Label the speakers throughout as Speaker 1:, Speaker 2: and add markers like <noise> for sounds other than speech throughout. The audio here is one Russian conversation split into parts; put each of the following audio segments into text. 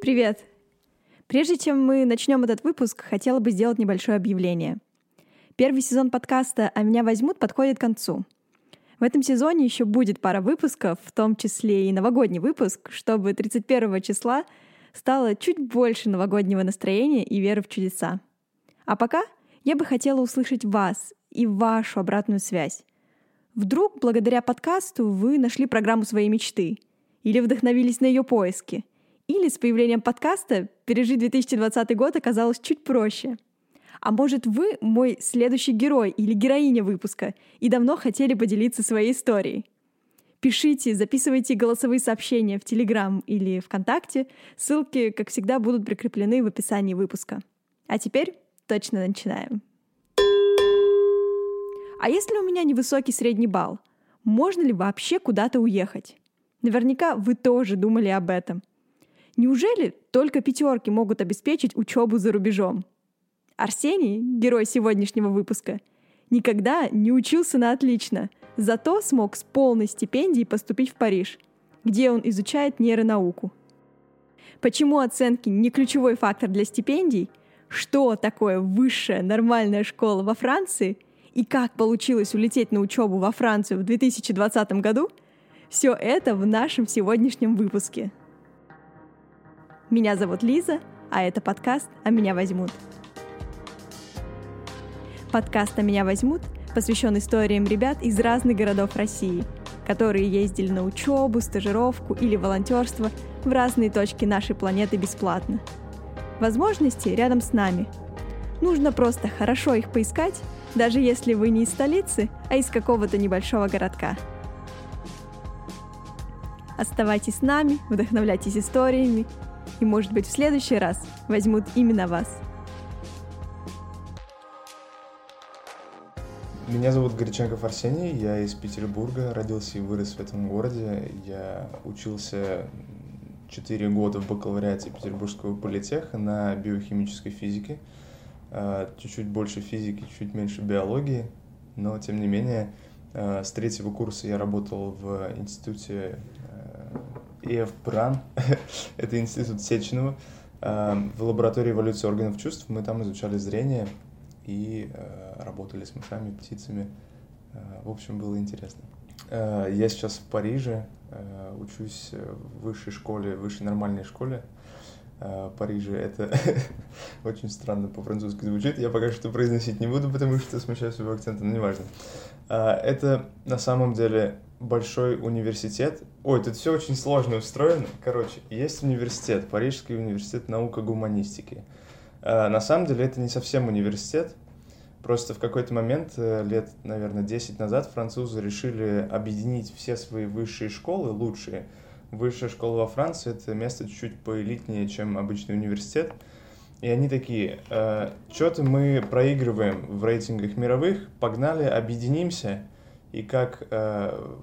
Speaker 1: Привет! Прежде чем мы начнем этот выпуск, хотела бы сделать небольшое объявление. Первый сезон подкаста «А меня возьмут» подходит к концу. В этом сезоне еще будет пара выпусков, в том числе и новогодний выпуск, чтобы 31 числа стало чуть больше новогоднего настроения и веры в чудеса. А пока я бы хотела услышать вас и вашу обратную связь. Вдруг, благодаря подкасту, вы нашли программу своей мечты или вдохновились на ее поиски – или с появлением подкаста пережить 2020 год оказалось чуть проще. А может, вы мой следующий герой или героиня выпуска и давно хотели поделиться своей историей? Пишите, записывайте голосовые сообщения в Телеграм или ВКонтакте. Ссылки, как всегда, будут прикреплены в описании выпуска. А теперь точно начинаем. А если у меня невысокий средний балл, можно ли вообще куда-то уехать? Наверняка вы тоже думали об этом. Неужели только пятерки могут обеспечить учебу за рубежом? Арсений, герой сегодняшнего выпуска, никогда не учился на отлично, зато смог с полной стипендией поступить в Париж, где он изучает нейронауку. Почему оценки не ключевой фактор для стипендий? Что такое высшая нормальная школа во Франции? И как получилось улететь на учебу во Францию в 2020 году? Все это в нашем сегодняшнем выпуске – меня зовут Лиза, а это подкаст «А меня возьмут». Подкаст «А меня возьмут» посвящен историям ребят из разных городов России, которые ездили на учебу, стажировку или волонтерство в разные точки нашей планеты бесплатно. Возможности рядом с нами. Нужно просто хорошо их поискать, даже если вы не из столицы, а из какого-то небольшого городка. Оставайтесь с нами, вдохновляйтесь историями и, может быть, в следующий раз возьмут именно вас.
Speaker 2: Меня зовут Горяченков Арсений, я из Петербурга, родился и вырос в этом городе. Я учился 4 года в бакалавриате Петербургского политеха на биохимической физике. А, чуть-чуть больше физики, чуть меньше биологии, но тем не менее а, с третьего курса я работал в институте ИФ ПРАН, <laughs> это институт Сеченова, э, в лаборатории эволюции органов чувств. Мы там изучали зрение и э, работали с мышами, птицами. Э, в общем, было интересно. Я сейчас в Париже, учусь в высшей школе, в высшей нормальной школе. Париже это <laughs> очень странно по-французски звучит. Я пока что произносить не буду, потому что смущаю своего акцента, но неважно. Это на самом деле большой университет. Ой, тут все очень сложно устроено. Короче, есть университет, Парижский университет науко-гуманистики. А, на самом деле это не совсем университет. Просто в какой-то момент, э, лет, наверное, 10 назад, французы решили объединить все свои высшие школы, лучшие. Высшая школа во Франции — это место чуть-чуть поэлитнее, чем обычный университет. И они такие, э, что-то мы проигрываем в рейтингах мировых, погнали, объединимся — и как э,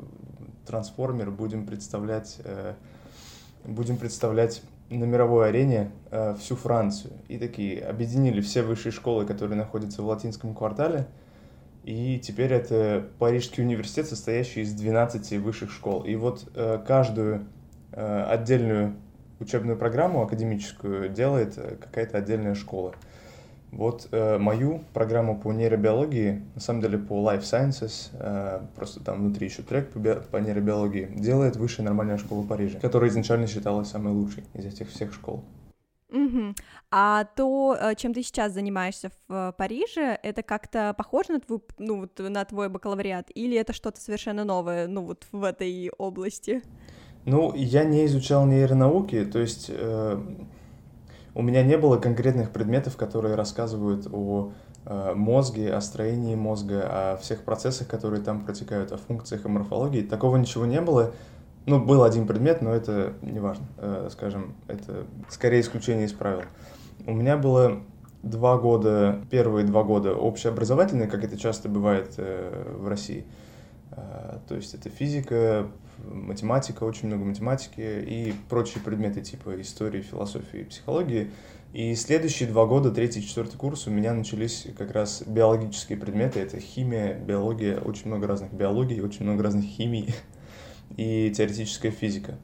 Speaker 2: трансформер будем представлять, э, будем представлять на мировой арене э, всю Францию. И такие объединили все высшие школы, которые находятся в латинском квартале. И теперь это Парижский университет, состоящий из 12 высших школ. И вот э, каждую э, отдельную учебную программу академическую делает э, какая-то отдельная школа. Вот э, мою программу по нейробиологии, на самом деле по Life Sciences, э, просто там внутри еще трек по, би- по нейробиологии, делает Высшая нормальная школа Парижа, которая изначально считалась самой лучшей из этих всех школ.
Speaker 1: Угу. А то, э, чем ты сейчас занимаешься в э, Париже, это как-то похоже на твой, ну, вот, на твой бакалавриат, или это что-то совершенно новое, ну, вот в этой области?
Speaker 2: Ну, я не изучал нейронауки, то есть... Э, у меня не было конкретных предметов, которые рассказывают о э, мозге, о строении мозга, о всех процессах, которые там протекают, о функциях и морфологии. Такого ничего не было. Ну, был один предмет, но это не важно. Э, скажем, это скорее исключение из правил. У меня было два года, первые два года общеобразовательные, как это часто бывает э, в России. То есть это физика, математика, очень много математики и прочие предметы типа истории, философии и психологии. И следующие два года, третий четвертый курс, у меня начались как раз биологические предметы. Это химия, биология, очень много разных биологий, очень много разных химий <laughs> и теоретическая физика.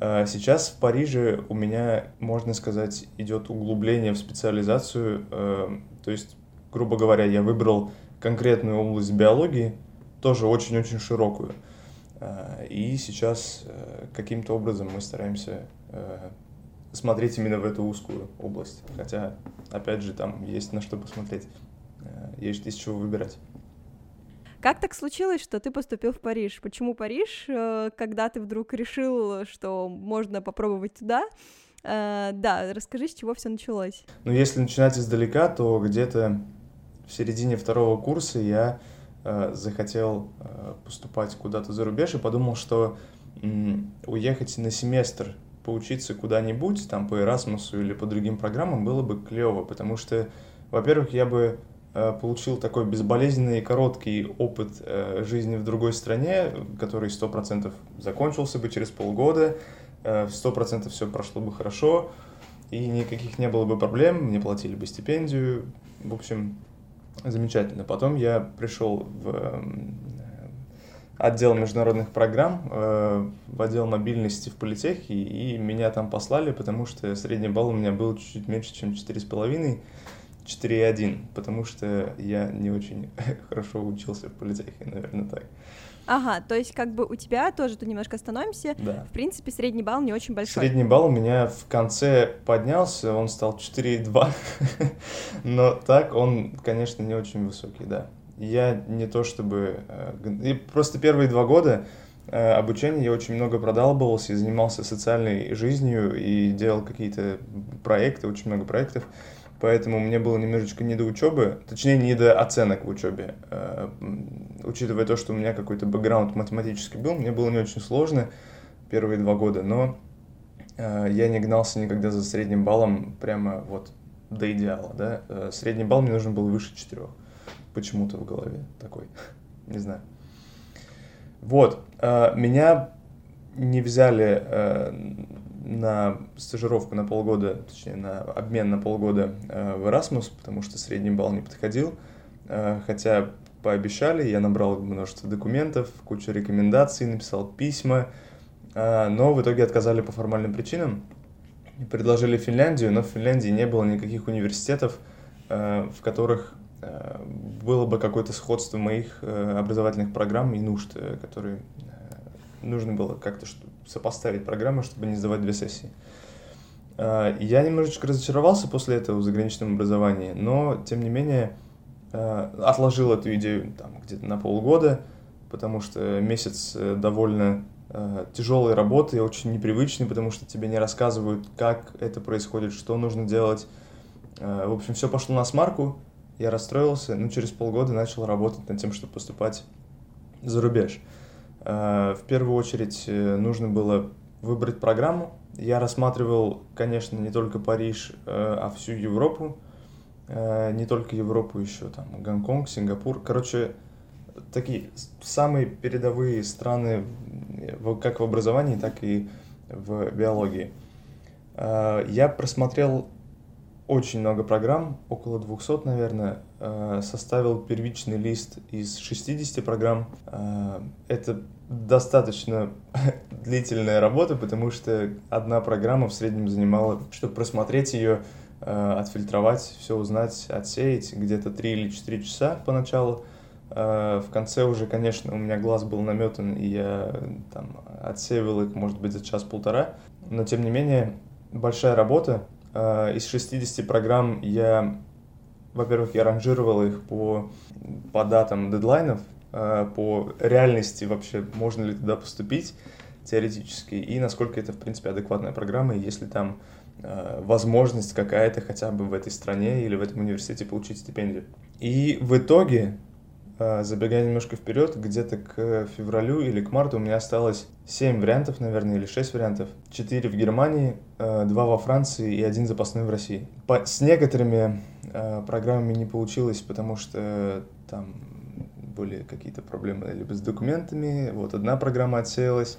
Speaker 2: А сейчас в Париже у меня, можно сказать, идет углубление в специализацию. Э, то есть, грубо говоря, я выбрал конкретную область биологии, тоже очень-очень широкую. Э, и сейчас э, каким-то образом мы стараемся смотреть именно в эту узкую область. Хотя, опять же, там есть на что посмотреть, есть из чего выбирать.
Speaker 1: Как так случилось, что ты поступил в Париж? Почему Париж? Э, когда ты вдруг решил, что можно попробовать туда? Э, да, расскажи, с чего все началось.
Speaker 2: Ну, если начинать издалека, то где-то в середине второго курса я э, захотел поступать куда-то за рубеж и подумал, что уехать на семестр поучиться куда-нибудь, там по Erasmus или по другим программам было бы клево, потому что, во-первых, я бы Э, получил такой безболезненный и короткий опыт э, жизни в другой стране, который 100% закончился бы через полгода, 100% э, все прошло бы хорошо, и никаких не было бы проблем, мне платили бы стипендию, в общем, замечательно. Потом я пришел в отдел международных программ, в отдел мобильности в политехе, и меня там послали, потому что средний балл у меня был чуть-чуть меньше, чем 4,5, 4,1, потому что я не очень <laughs> хорошо учился в политехе, наверное, так.
Speaker 1: Ага, то есть как бы у тебя тоже, тут немножко остановимся,
Speaker 2: да.
Speaker 1: в принципе, средний балл не очень большой.
Speaker 2: Средний балл у меня в конце поднялся, он стал 4,2, <laughs> но так он, конечно, не очень высокий, да. Я не то чтобы... Э, и просто первые два года э, обучения я очень много продалбывался и занимался социальной жизнью и делал какие-то проекты, очень много проектов поэтому мне было немножечко не до учебы, точнее, не до оценок в учебе. Э, учитывая то, что у меня какой-то бэкграунд математический был, мне было не очень сложно первые два года, но э, я не гнался никогда за средним баллом прямо вот до идеала, да. Э, средний балл мне нужен был выше четырех. Почему-то в голове такой, <laughs> не знаю. Вот, меня не взяли на стажировку на полгода, точнее, на обмен на полгода э, в Erasmus, потому что средний балл не подходил. Э, хотя пообещали, я набрал множество документов, кучу рекомендаций, написал письма, э, но в итоге отказали по формальным причинам. Предложили Финляндию, но в Финляндии не было никаких университетов, в которых было бы какое-то сходство моих образовательных программ и нужд, которые нужно было как-то сопоставить программы, чтобы не сдавать две сессии. А, я немножечко разочаровался после этого в заграничном образовании, но, тем не менее, а, отложил эту идею там, где-то на полгода, потому что месяц э, довольно а, тяжелой работы, очень непривычный, потому что тебе не рассказывают, как это происходит, что нужно делать. В общем, все пошло на смарку, я расстроился, но через полгода начал работать над тем, чтобы поступать за рубеж. В первую очередь э, нужно было выбрать программу. Я рассматривал, конечно, не только Париж, э, а всю Европу. Не только Европу, еще там Гонконг, Сингапур. Короче, такие самые передовые страны как в образовании, так и в биологии. Я просмотрел очень много программ, около 200, наверное, составил первичный лист из 60 программ. Это достаточно <laughs> длительная работа, потому что одна программа в среднем занимала, чтобы просмотреть ее, э, отфильтровать, все узнать, отсеять, где-то 3 или 4 часа поначалу. Э, в конце уже, конечно, у меня глаз был наметан, и я там отсеивал их, может быть, за час-полтора. Но, тем не менее, большая работа. Э, из 60 программ я, во-первых, я ранжировал их по, по датам дедлайнов, Э, по реальности вообще, можно ли туда поступить теоретически, и насколько это, в принципе, адекватная программа, и если там э, возможность какая-то хотя бы в этой стране или в этом университете получить стипендию. И в итоге, забегая немножко вперед, где-то к февралю или к марту у меня осталось 7 вариантов, наверное, или 6 вариантов. 4 в Германии, 2 во Франции и один запасной в России. По, с некоторыми программами не получилось, потому что там были какие-то проблемы либо с документами, вот одна программа отсеялась,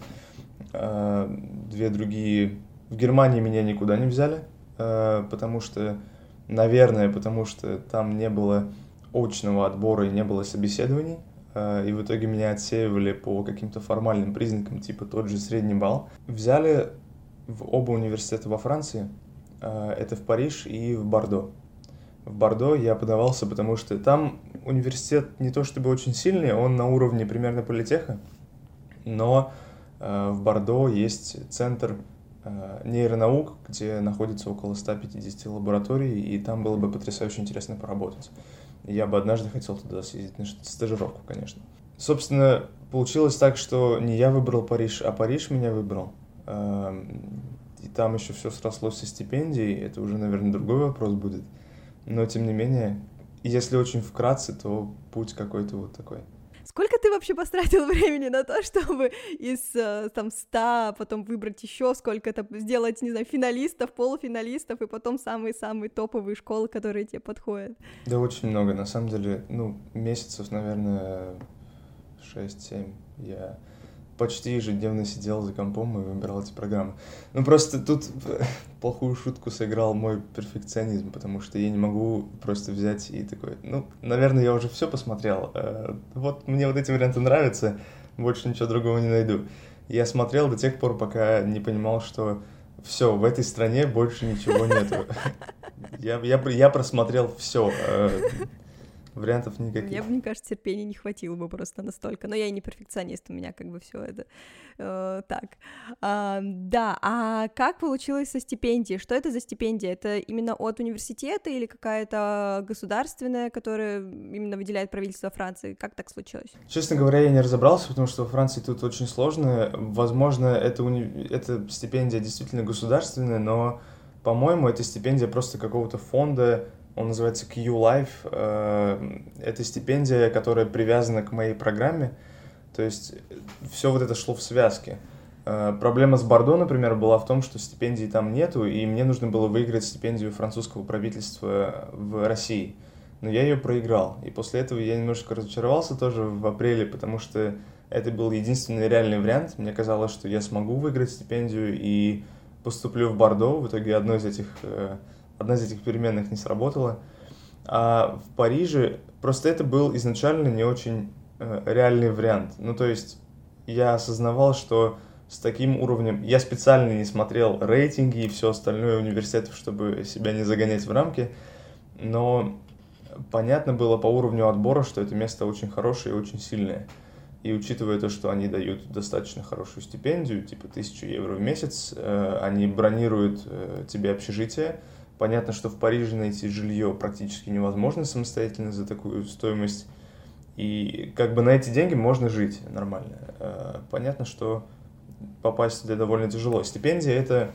Speaker 2: а, две другие в Германии меня никуда не взяли, а, потому что, наверное, потому что там не было очного отбора и не было собеседований, а, и в итоге меня отсеивали по каким-то формальным признакам, типа тот же средний балл. Взяли в оба университета во Франции. Э, это в Париж и в Бордо. В Бордо я подавался, потому что там университет не то чтобы очень сильный, он на уровне примерно политеха, но э, в Бордо есть центр э, нейронаук, где находится около 150 лабораторий, и там было бы потрясающе интересно поработать. Я бы однажды хотел туда съездить на стажировку, конечно. Собственно, получилось так, что не я выбрал Париж, а Париж меня выбрал. Эм, и там еще все срослось со стипендией, это уже, наверное, другой вопрос будет. Но, тем не менее, если очень вкратце, то путь какой-то вот такой.
Speaker 1: Сколько ты вообще потратил <laughs> времени на то, чтобы из э, там 100 потом выбрать еще сколько-то, сделать, не знаю, финалистов, полуфиналистов и потом самые-самые топовые школы, которые тебе подходят?
Speaker 2: Да очень много, на самом деле, ну, месяцев, наверное, 6-7 я почти ежедневно сидел за компом и выбирал эти программы. Ну, просто тут <laughs> плохую шутку сыграл мой перфекционизм, потому что я не могу просто взять и такой, ну, наверное, я уже все посмотрел, э, вот мне вот эти варианты нравятся, больше ничего другого не найду. Я смотрел до тех пор, пока не понимал, что все, в этой стране больше ничего нету. <laughs> Я, я, я просмотрел все. Вариантов никаких.
Speaker 1: Мне, мне кажется, терпения не хватило бы просто настолько. Но я и не перфекционист, у меня как бы все это э, так. А, да, а как получилось со стипендией? Что это за стипендия? Это именно от университета или какая-то государственная, которая именно выделяет правительство Франции? Как так случилось?
Speaker 2: Честно говоря, я не разобрался, потому что во Франции тут очень сложно. Возможно, это, уни... это стипендия действительно государственная, но, по-моему, это стипендия просто какого-то фонда, он называется Q-Life. Э, это стипендия, которая привязана к моей программе. То есть все вот это шло в связке. Э, проблема с Бордо, например, была в том, что стипендий там нету, и мне нужно было выиграть стипендию французского правительства в России. Но я ее проиграл. И после этого я немножко разочаровался тоже в апреле, потому что это был единственный реальный вариант. Мне казалось, что я смогу выиграть стипендию и поступлю в Бордо. В итоге одно из этих э, одна из этих переменных не сработала. А в Париже просто это был изначально не очень э, реальный вариант. Ну, то есть я осознавал, что с таким уровнем... Я специально не смотрел рейтинги и все остальное университетов, чтобы себя не загонять в рамки, но понятно было по уровню отбора, что это место очень хорошее и очень сильное. И учитывая то, что они дают достаточно хорошую стипендию, типа 1000 евро в месяц, э, они бронируют э, тебе общежитие, Понятно, что в Париже найти жилье практически невозможно самостоятельно за такую стоимость. И как бы на эти деньги можно жить нормально. Э, понятно, что попасть туда довольно тяжело. Стипендия это,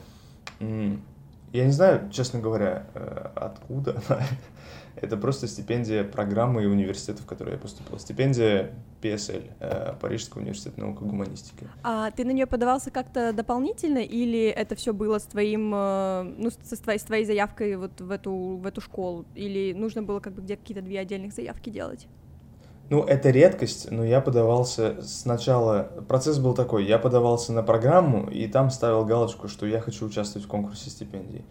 Speaker 2: я не знаю, честно говоря, э, откуда она. <laughs> Это просто стипендия программы и университета, в который я поступил. Стипендия PSL, э, Парижский университет наук и гуманистики.
Speaker 1: А ты на нее подавался как-то дополнительно, или это все было с твоим, э, ну, с твоей, с твоей заявкой вот в эту, в эту школу? Или нужно было как бы где какие-то две отдельных заявки делать?
Speaker 2: Ну, это редкость, но я подавался сначала... Процесс был такой, я подавался на программу, и там ставил галочку, что я хочу участвовать в конкурсе стипендий.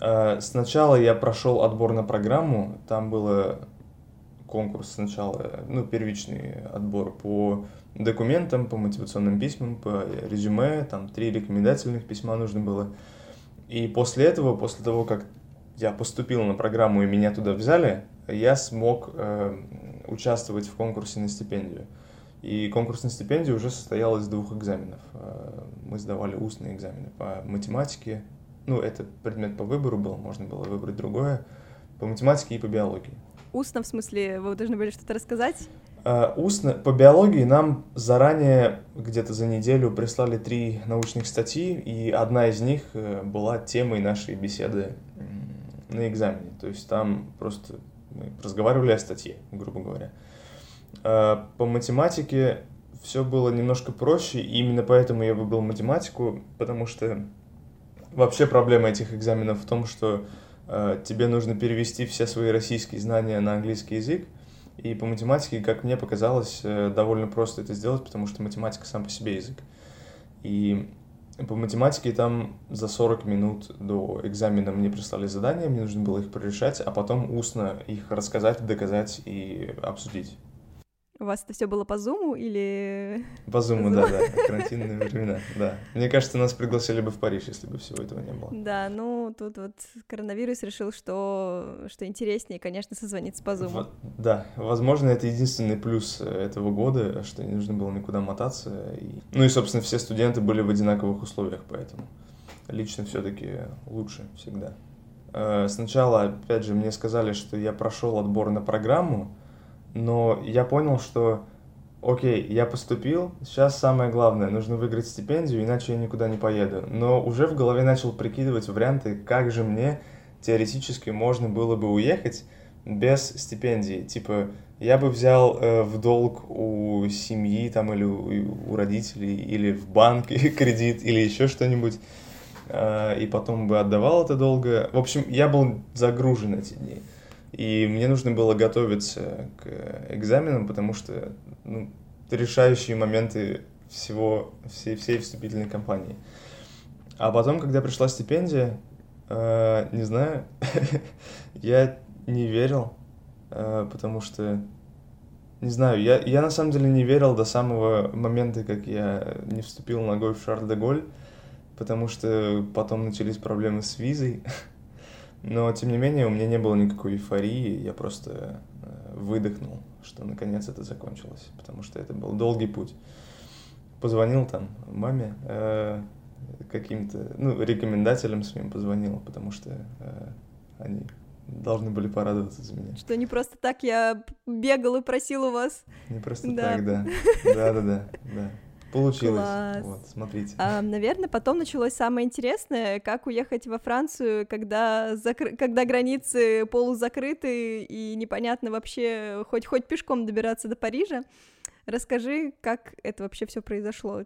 Speaker 2: Э, сначала я прошел отбор на программу, там было конкурс сначала, ну, первичный отбор по документам, по мотивационным письмам, по резюме, там три рекомендательных письма нужно было. И после этого, после того, как я поступил на программу и меня туда взяли, я смог э, участвовать в конкурсе на стипендию. И конкурс на стипендию уже состоял из двух экзаменов. Э, мы сдавали устные экзамены по математике ну, это предмет по выбору был, можно было выбрать другое, по математике и по биологии.
Speaker 1: Устно, в смысле, вы должны были что-то рассказать?
Speaker 2: Uh, устно. По биологии нам заранее, где-то за неделю, прислали три научных статьи, и одна из них э, была темой нашей беседы на экзамене. То есть там просто мы разговаривали о статье, грубо говоря. Uh, по математике все было немножко проще, и именно поэтому я выбрал математику, потому что Вообще проблема этих экзаменов в том, что э, тебе нужно перевести все свои российские знания на английский язык, и по математике, как мне показалось, э, довольно просто это сделать, потому что математика сам по себе язык. И по математике там за 40 минут до экзамена мне прислали задания, мне нужно было их прорешать, а потом устно их рассказать, доказать и обсудить.
Speaker 1: У вас это все было по зуму или... <laughs>
Speaker 2: По зуму, да, да, карантинные времена, да. Мне кажется, нас пригласили бы в Париж, если бы всего этого не было.
Speaker 1: Да, ну тут вот коронавирус решил, что, что интереснее, конечно, созвониться по зуму.
Speaker 2: В... Да, возможно, это единственный плюс этого года, что не нужно было никуда мотаться. И... Ну и, собственно, все студенты были в одинаковых условиях, поэтому лично все-таки лучше всегда. Э, сначала, опять же, мне сказали, что я прошел отбор на программу, но я понял, что окей, я поступил, сейчас самое главное, нужно выиграть стипендию, иначе я никуда не поеду. Но уже в голове начал прикидывать варианты, как же мне теоретически можно было бы уехать без стипендии. Типа, я бы взял э, в долг у семьи там или у, у родителей, или в банке <laughs> кредит, или еще что-нибудь, э, и потом бы отдавал это долго. В общем, я был загружен эти дни. И мне нужно было готовиться к экзаменам, потому что ну, решающие моменты всего, всей, всей вступительной кампании. А потом, когда пришла стипендия, э, не знаю, <laughs> я не верил, э, потому что, не знаю, я, я на самом деле не верил до самого момента, как я не вступил ногой в Шарль-де-Голь, потому что потом начались проблемы с визой. <laughs> Но, тем не менее, у меня не было никакой эйфории, я просто э, выдохнул, что наконец это закончилось, потому что это был долгий путь. Позвонил там маме, э, каким-то, ну, рекомендателям своим позвонил, потому что э, они должны были порадоваться за меня.
Speaker 1: Что не просто так я бегал и просил у вас.
Speaker 2: Не просто да. так, да. Да-да-да, <laughs> да. Получилось. Класс. Вот, смотрите.
Speaker 1: А, наверное, потом началось самое интересное, как уехать во Францию, когда, закр... когда границы полузакрыты и непонятно вообще хоть хоть пешком добираться до Парижа. Расскажи, как это вообще все произошло.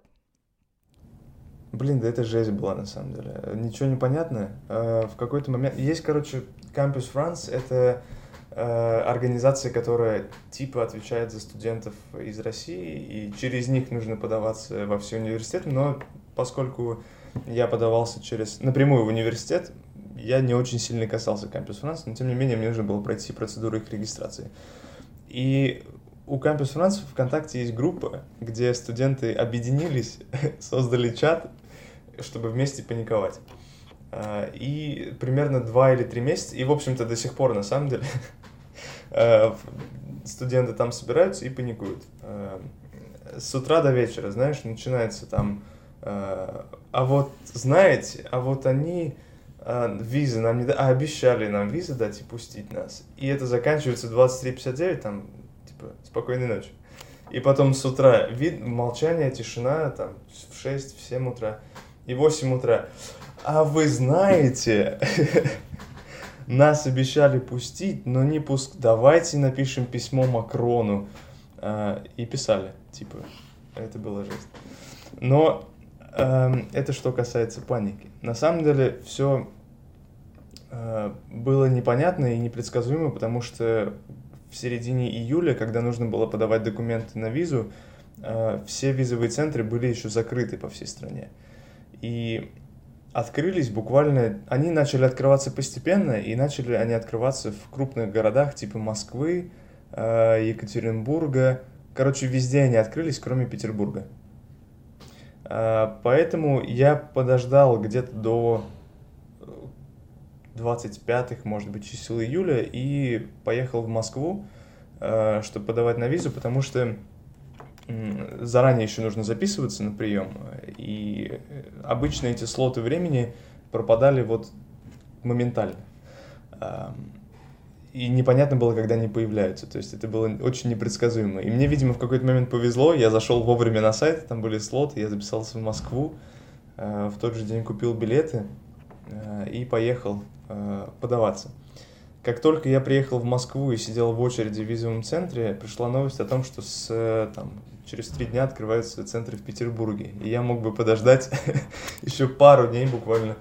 Speaker 2: Блин, да это жесть была на самом деле. Ничего не понятно. А, в какой-то момент... Есть, короче, Campus France, это Э, организация, которая типа отвечает за студентов из России, и через них нужно подаваться во все университеты, но поскольку я подавался через напрямую в университет, я не очень сильно касался Campus France, но тем не менее мне нужно было пройти процедуру их регистрации. И у Campus France ВКонтакте есть группа, где студенты объединились, <laughs> создали чат, чтобы вместе паниковать. Э, и примерно два или три месяца, и, в общем-то, до сих пор, на самом деле, Э, <laughs> студенты там собираются и паникуют. Э, с утра до вечера, знаешь, начинается там, э, а вот знаете, а вот они визы нам не дали, а обещали нам визы дать и пустить нас. И это заканчивается 23.59, там, типа, спокойной ночи. И потом с утра вид, молчание, тишина, там, в 6, в 7 утра и 8 утра. А вы знаете, <laughs> нас обещали пустить, но не пуск. Давайте напишем письмо Макрону. Э, и писали, типа, это было жесть. Но э, это что касается паники. На самом деле все э, было непонятно и непредсказуемо, потому что в середине июля, когда нужно было подавать документы на визу, э, все визовые центры были еще закрыты по всей стране. И открылись буквально, они начали открываться постепенно, и начали они открываться в крупных городах типа Москвы, э, Екатеринбурга. Короче, везде они открылись, кроме Петербурга. Э, поэтому я подождал где-то до 25-х, может быть, чисел июля и поехал в Москву, э, чтобы подавать на визу, потому что заранее еще нужно записываться на прием, и обычно эти слоты времени пропадали вот моментально. И непонятно было, когда они появляются. То есть это было очень непредсказуемо. И мне, видимо, в какой-то момент повезло. Я зашел вовремя на сайт, там были слоты, я записался в Москву. А, в тот же день купил билеты а, и поехал а, подаваться. Как только я приехал в Москву и сидел в очереди в визовом центре, пришла новость о том, что с там, через три дня открываются центры в Петербурге. И я мог бы подождать <laughs> еще пару дней буквально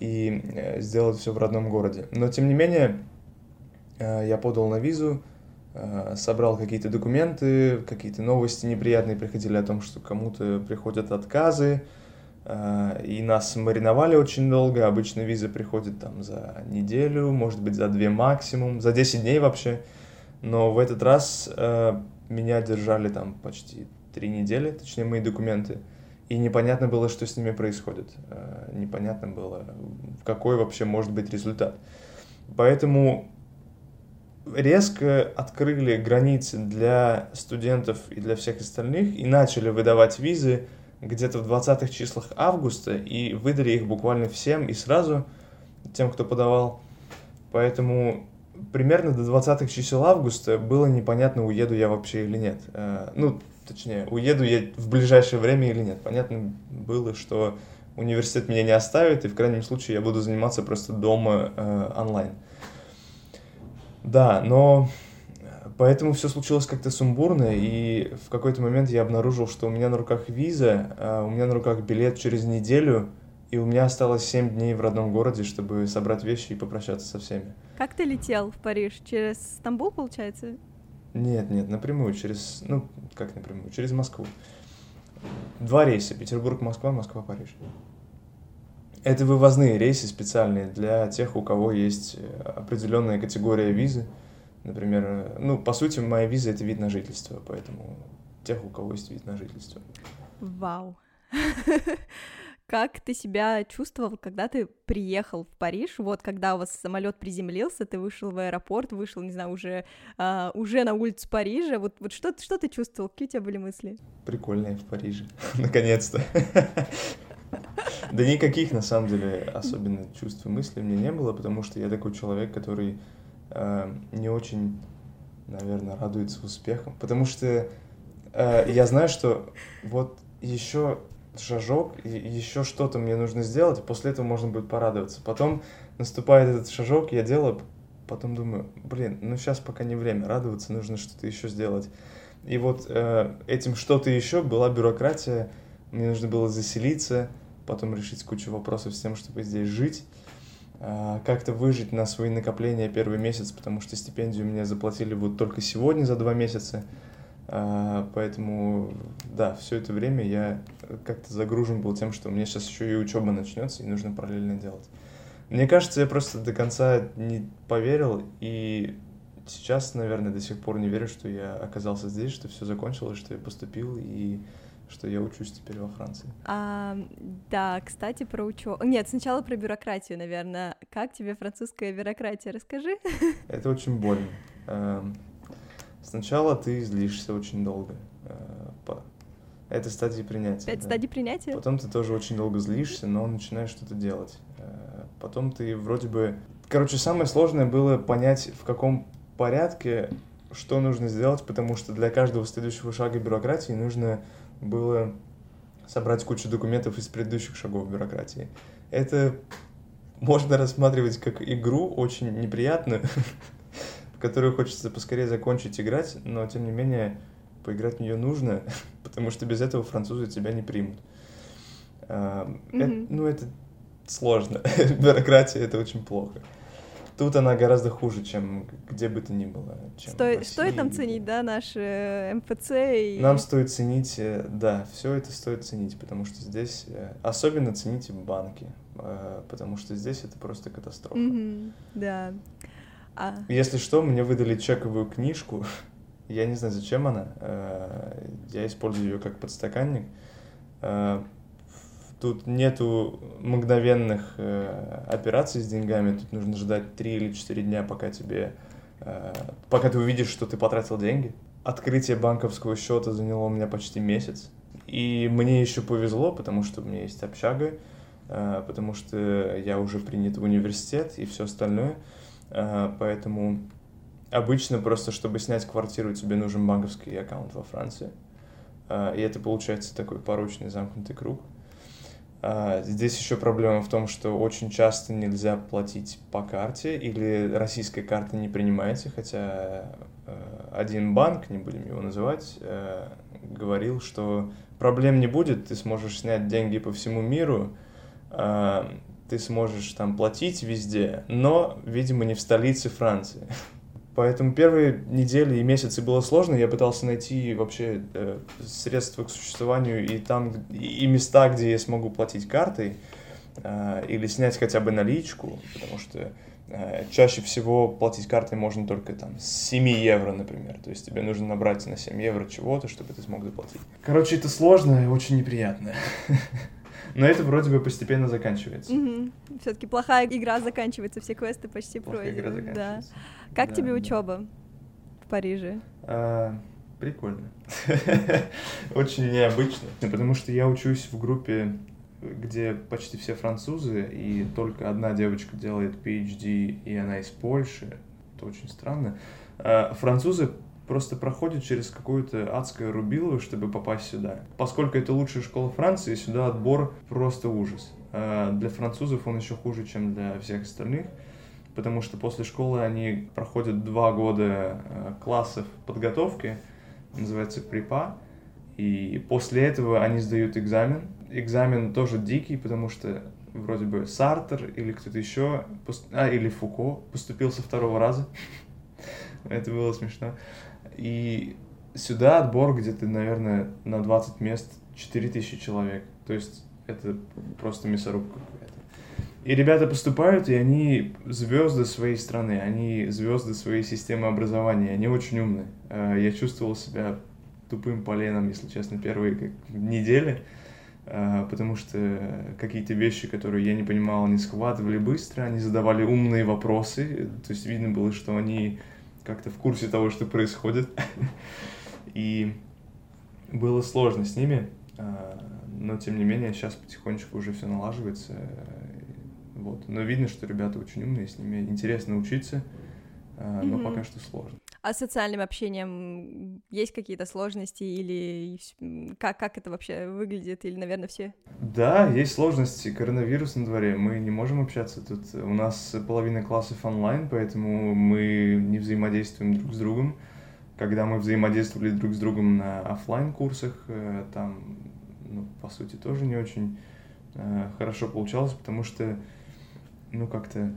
Speaker 2: и э, сделать все в родном городе. Но тем не менее, э, я подал на визу, э, собрал какие-то документы, какие-то новости неприятные приходили о том, что кому-то приходят отказы, и нас мариновали очень долго. Обычно виза приходит там за неделю, может быть за две максимум, за 10 дней вообще. Но в этот раз меня держали там почти три недели, точнее, мои документы. И непонятно было, что с ними происходит. Э, непонятно было, какой вообще может быть результат. Поэтому резко открыли границы для студентов и для всех остальных и начали выдавать визы где-то в 20-х числах августа и выдали их буквально всем и сразу тем, кто подавал. Поэтому примерно до 20-х чисел августа было непонятно, уеду я вообще или нет. Э, ну, точнее, уеду я в ближайшее время или нет. Понятно было, что университет меня не оставит, и в крайнем случае я буду заниматься просто дома э, онлайн. Да, но поэтому все случилось как-то сумбурно, и в какой-то момент я обнаружил, что у меня на руках виза, а у меня на руках билет через неделю, и у меня осталось 7 дней в родном городе, чтобы собрать вещи и попрощаться со всеми.
Speaker 1: Как ты летел в Париж? Через Стамбул, получается?
Speaker 2: Нет, нет, напрямую, через, ну, как напрямую, через Москву. Два рейса, Петербург-Москва, Москва-Париж. Это вывозные рейсы специальные для тех, у кого есть э, определенная категория визы. Например, э, ну, по сути, моя виза — это вид на жительство, поэтому тех, у кого есть вид на жительство.
Speaker 1: Вау. <laughs> Как ты себя чувствовал, когда ты приехал в Париж? Вот, когда у вас самолет приземлился, ты вышел в аэропорт, вышел, не знаю, уже, uh, уже на улицу Парижа. Вот, вот что, что ты чувствовал? Какие у тебя были мысли?
Speaker 2: Прикольно в Париже. <laughs> Наконец-то. <laughs> Да никаких, на самом деле, особенно чувств и мыслей мне не было, потому что я такой человек, который э, не очень, наверное, радуется успехам. Потому что э, я знаю, что вот еще шажок, еще что-то мне нужно сделать, и после этого можно будет порадоваться. Потом наступает этот шажок, я делаю, потом думаю, блин, ну сейчас пока не время радоваться, нужно что-то еще сделать. И вот э, этим что-то еще была бюрократия, мне нужно было заселиться, потом решить кучу вопросов с тем, чтобы здесь жить, а, как-то выжить на свои накопления первый месяц, потому что стипендию мне заплатили вот только сегодня за два месяца. А, поэтому, да, все это время я как-то загружен был тем, что у меня сейчас еще и учеба начнется, и нужно параллельно делать. Мне кажется, я просто до конца не поверил, и сейчас, наверное, до сих пор не верю, что я оказался здесь, что все закончилось, что я поступил, и что я учусь теперь во Франции.
Speaker 1: А, да, кстати, про учебу. Нет, сначала про бюрократию, наверное. Как тебе французская бюрократия? Расскажи.
Speaker 2: Это очень больно. Сначала ты злишься очень долго. Э, это стадии принятия.
Speaker 1: Это да. стадии принятия?
Speaker 2: Потом ты тоже очень долго злишься, но начинаешь что-то делать. Э, потом ты вроде бы... Короче, самое сложное было понять, в каком порядке что нужно сделать, потому что для каждого следующего шага бюрократии нужно было собрать кучу документов из предыдущих шагов бюрократии. Это можно рассматривать как игру очень неприятную, <laughs> которую хочется поскорее закончить играть, но тем не менее поиграть в нее нужно, <laughs> потому что без этого французы тебя не примут. Mm-hmm. Это, ну, это сложно. <laughs> Бюрократия — это очень плохо. Тут она гораздо хуже, чем где бы то ни было. Чем
Speaker 1: стоит, стоит нам ценить, да, наши э, МФЦ? И...
Speaker 2: Нам стоит ценить, э, да, все это стоит ценить, потому что здесь, э, особенно цените банки, потому что здесь это просто катастрофа.
Speaker 1: Mm-hmm, да.
Speaker 2: А... Если что, мне выдали чековую книжку, <laughs> я не знаю, зачем она, я использую ее как подстаканник, Тут нету мгновенных э, операций с деньгами, тут нужно ждать 3 или 4 дня, пока тебе, э, пока ты увидишь, что ты потратил деньги. Открытие банковского счета заняло у меня почти месяц. И мне еще повезло, потому что у меня есть общага, э, потому что я уже принят в университет и все остальное. Поэтому обычно просто, чтобы снять квартиру, тебе нужен банковский аккаунт во Франции. Э, и это получается такой порочный замкнутый круг. А, здесь еще проблема в том, что очень часто нельзя платить по карте или российская карта не принимается, хотя э, один банк, не будем его называть, э, говорил, что проблем не будет, ты сможешь снять деньги по всему миру, а, ты сможешь там платить везде, но, видимо, не в столице Франции. <laughs> Поэтому первые недели и месяцы было сложно. Я пытался найти вообще э, средства к существованию и там, и места, где я смогу платить картой. э, или снять хотя бы наличку, потому что э, чаще всего платить картой можно только там с 7 евро, например. То есть тебе нужно набрать на 7 евро чего-то, чтобы ты смог заплатить. Короче, это сложно и очень неприятно. <laughs> Но это вроде бы постепенно заканчивается.
Speaker 1: Угу. Все-таки плохая игра заканчивается, все квесты почти
Speaker 2: плохая
Speaker 1: пройдены.
Speaker 2: Игра заканчивается.
Speaker 1: Да. Как
Speaker 2: да,
Speaker 1: тебе
Speaker 2: да.
Speaker 1: учеба в Париже?
Speaker 2: А, прикольно. <laughs> Очень необычно, потому что я учусь в группе, где почти все французы, и только одна девочка делает PhD, и она из Польши. Это очень странно. А, французы просто проходят через какое-то адское рубилово, чтобы попасть сюда. Поскольку это лучшая школа Франции, сюда отбор просто ужас. А для французов он еще хуже, чем для всех остальных, потому что после школы они проходят два года а, классов подготовки, называется припа, и после этого они сдают экзамен. Экзамен тоже дикий, потому что вроде бы Сартер или кто-то еще, а, или Фуко поступил со второго раза. <laughs> Это было смешно. И сюда отбор где-то, наверное, на 20 мест 4000 человек. То есть это просто мясорубка какая-то. И ребята поступают, и они звезды своей страны, они звезды своей системы образования, они очень умные. Я чувствовал себя тупым поленом, если честно, первые недели, потому что какие-то вещи, которые я не понимал, они схватывали быстро, они задавали умные вопросы, то есть видно было, что они как-то в курсе того, что происходит. <laughs> И было сложно с ними, но тем не менее сейчас потихонечку уже все налаживается. Вот. Но видно, что ребята очень умные, с ними интересно учиться, но mm-hmm. пока что сложно.
Speaker 1: А с социальным общением есть какие-то сложности или как, как это вообще выглядит? Или, наверное, все?
Speaker 2: Да, есть сложности. Коронавирус на дворе. Мы не можем общаться тут. У нас половина классов онлайн, поэтому мы не взаимодействуем друг с другом. Когда мы взаимодействовали друг с другом на офлайн курсах там, ну, по сути, тоже не очень хорошо получалось, потому что, ну, как-то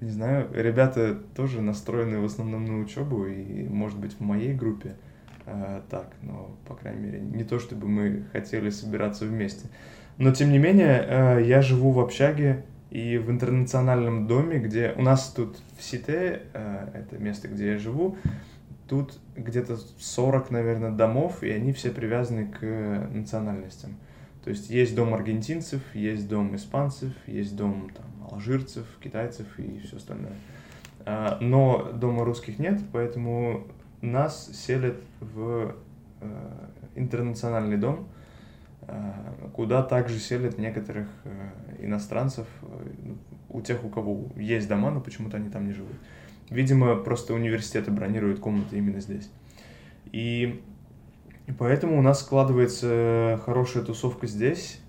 Speaker 2: не знаю, ребята тоже настроены в основном на учебу, и, может быть, в моей группе э, так, но, по крайней мере, не то, чтобы мы хотели собираться вместе. Но, тем не менее, э, я живу в общаге и в интернациональном доме, где у нас тут в Сите, э, это место, где я живу, тут где-то 40, наверное, домов, и они все привязаны к национальностям. То есть есть дом аргентинцев, есть дом испанцев, есть дом там, алжирцев, китайцев и все остальное. А, но дома русских нет, поэтому нас селят в э, интернациональный дом, э, куда также селят некоторых э, иностранцев, у тех, у кого есть дома, но почему-то они там не живут. Видимо, просто университеты бронируют комнаты именно здесь. И поэтому у нас складывается хорошая тусовка здесь,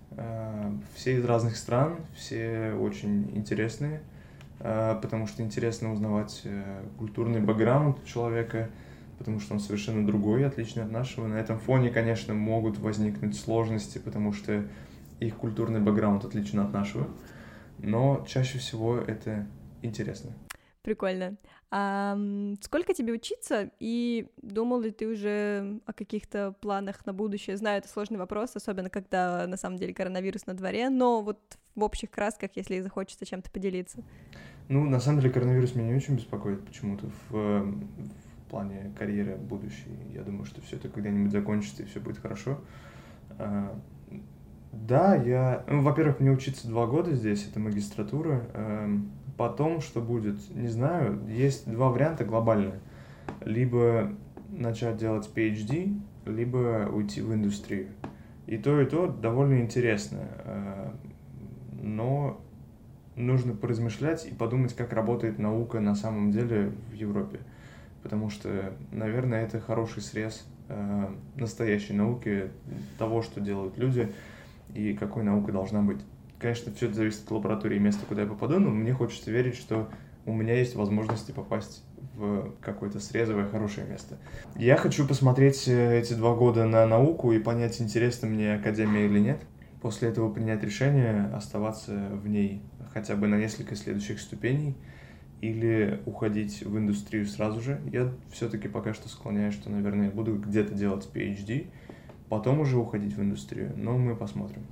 Speaker 2: все из разных стран, все очень интересные, потому что интересно узнавать культурный бэкграунд человека, потому что он совершенно другой, отличный от нашего. На этом фоне, конечно, могут возникнуть сложности, потому что их культурный бэкграунд отличен от нашего, но чаще всего это интересно.
Speaker 1: Прикольно. А сколько тебе учиться, и думал ли ты уже о каких-то планах на будущее? Знаю, это сложный вопрос, особенно когда на самом деле коронавирус на дворе, но вот в общих красках, если захочется чем-то поделиться.
Speaker 2: Ну, на самом деле коронавирус меня не очень беспокоит почему-то в, в плане карьеры будущей. Я думаю, что все это когда-нибудь закончится и все будет хорошо. А, да, я... Ну, во-первых, мне учиться два года здесь, это магистратура. Потом, что будет, не знаю, есть два варианта глобальные. Либо начать делать PhD, либо уйти в индустрию. И то, и то довольно интересно. Э, но нужно поразмышлять и подумать, как работает наука на самом деле в Европе. Потому что, наверное, это хороший срез э, настоящей науки, того, что делают люди и какой наука должна быть. Конечно, все это зависит от лаборатории и места, куда я попаду, но мне хочется верить, что у меня есть возможности попасть в какое-то срезовое хорошее место. Я хочу посмотреть э, эти два года на науку и понять, интересна мне академия или нет. После этого принять решение оставаться в ней хотя бы на несколько следующих ступеней или уходить в индустрию сразу же. Я все-таки пока что склоняюсь, что, наверное, буду где-то делать PhD, потом уже уходить в индустрию, но мы посмотрим.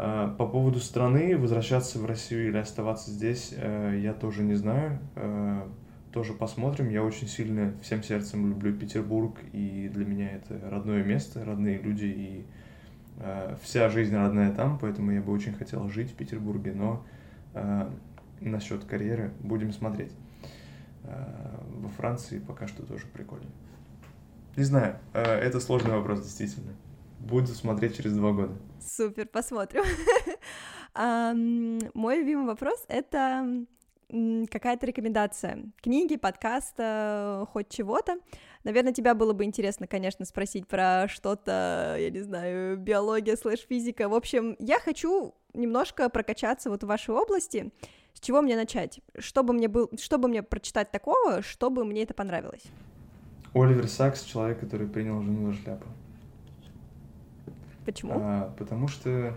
Speaker 2: По поводу страны, возвращаться в Россию или оставаться здесь, я тоже не знаю. Тоже посмотрим. Я очень сильно всем сердцем люблю Петербург, и для меня это родное место, родные люди, и вся жизнь родная там, поэтому я бы очень хотел жить в Петербурге, но насчет карьеры будем смотреть. Во Франции пока что тоже прикольно. Не знаю, это сложный вопрос, действительно. Буду смотреть через два года.
Speaker 1: Супер, посмотрим. <laughs> Мой любимый вопрос — это какая-то рекомендация книги, подкаста, хоть чего-то. Наверное, тебя было бы интересно, конечно, спросить про что-то, я не знаю, биология слэш физика. В общем, я хочу немножко прокачаться вот в вашей области. С чего мне начать? Чтобы мне, был, чтобы мне прочитать такого, чтобы мне это понравилось?
Speaker 2: Оливер Сакс — человек, который принял жену за шляпу.
Speaker 1: Почему?
Speaker 2: А, потому что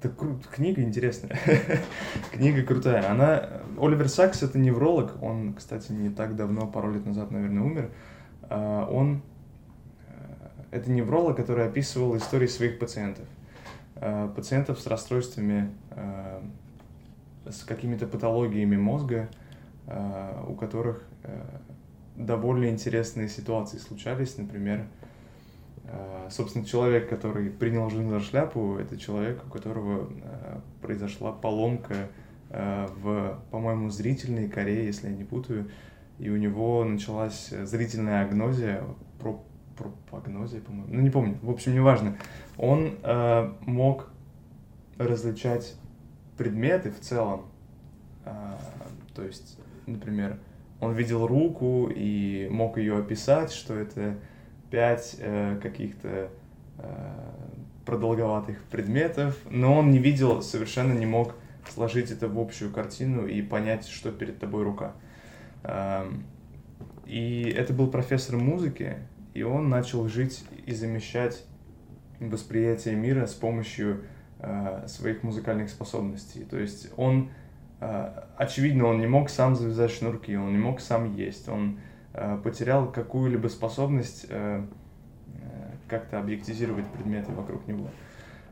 Speaker 2: это кру... книга интересная. <laughs> книга крутая. Она... Оливер Сакс — это невролог. Он, кстати, не так давно, пару лет назад, наверное, умер. А, он... Э, это невролог, который описывал истории своих пациентов. А, пациентов с расстройствами, а, с какими-то патологиями мозга, а, у которых э, довольно интересные ситуации случались. Например, собственно, человек, который принял жизнь за шляпу, это человек, у которого а, произошла поломка а, в, по-моему, зрительной коре, если я не путаю, и у него началась зрительная агнозия, про, пропагнозия, по-моему, ну не помню, в общем, неважно. Он э, мог различать предметы в целом, э, то есть, например, он видел руку и мог ее описать, что это пять э, каких-то э, продолговатых предметов, но он не видел, совершенно не мог сложить это в общую картину и понять, что перед тобой рука. Э, и это был профессор музыки, и он начал жить и замещать восприятие мира с помощью э, своих музыкальных способностей. То есть он, э, очевидно, он не мог сам завязать шнурки, он не мог сам есть, он потерял какую-либо способность э, э, как-то объектизировать предметы вокруг него.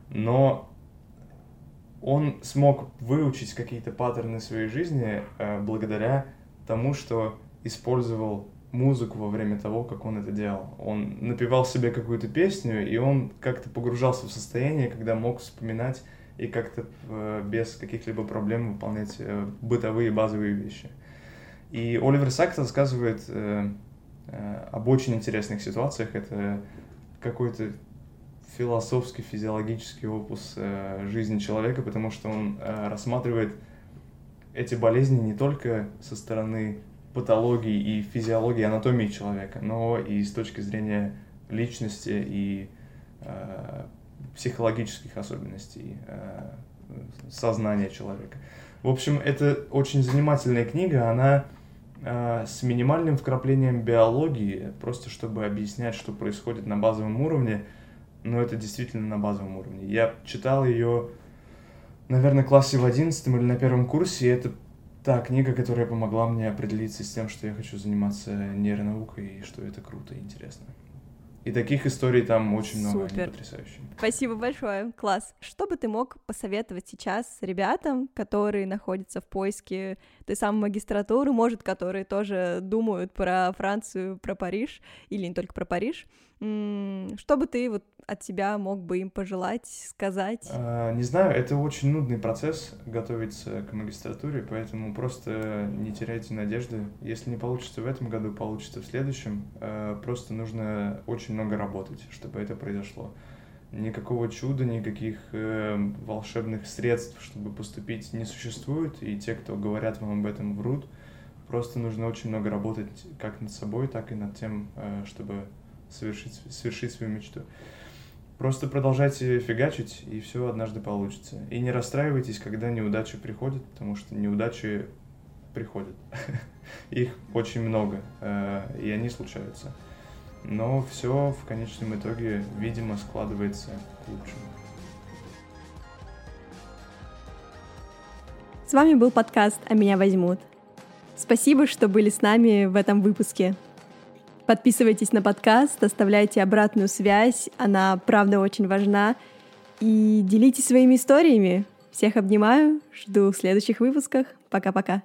Speaker 2: Но он смог выучить какие-то паттерны своей жизни благодаря тому, что использовал музыку во время того, как он это делал. Он напевал себе какую-то песню, и он как-то погружался в состояние, когда мог вспоминать и как-то без каких-либо проблем выполнять бытовые базовые вещи. И Оливер Сакс рассказывает э, э, об очень интересных ситуациях. Это какой-то философский, физиологический опус э, жизни человека, потому что он э, рассматривает эти болезни не только со стороны патологии и физиологии, анатомии человека, но и с точки зрения личности и э, психологических особенностей э, сознания человека. В общем, это очень занимательная книга, она с минимальным вкраплением биологии, просто чтобы объяснять, что происходит на базовом уровне, но это действительно на базовом уровне. Я читал ее, наверное, в классе в одиннадцатом или на первом курсе, и это та книга, которая помогла мне определиться с тем, что я хочу заниматься нейронаукой, и что это круто и интересно. И таких историй там очень много, Супер. они потрясающие.
Speaker 1: Спасибо большое, класс. Что бы ты мог посоветовать сейчас ребятам, которые находятся в поиске той самой магистратуры, может, которые тоже думают про Францию, про Париж, или не только про Париж, что бы ты вот от себя мог бы им пожелать, сказать?
Speaker 2: А, не знаю, это очень нудный процесс готовиться к магистратуре, поэтому просто не теряйте надежды. Если не получится в этом году, получится в следующем. А, просто нужно очень много работать, чтобы это произошло. Никакого чуда, никаких э, волшебных средств, чтобы поступить, не существует, и те, кто говорят вам об этом, врут. Просто нужно очень много работать как над собой, так и над тем, э, чтобы совершить, совершить свою мечту. Просто продолжайте фигачить, и все однажды получится. И не расстраивайтесь, когда неудачи приходят, потому что неудачи приходят. <laughs> Их очень много, э, и они случаются. Но все в конечном итоге, видимо, складывается к лучшему.
Speaker 1: С вами был подкаст «А меня возьмут». Спасибо, что были с нами в этом выпуске. Подписывайтесь на подкаст, оставляйте обратную связь, она правда очень важна. и делитесь своими историями. Всех обнимаю, жду в следующих выпусках. Пока-пока.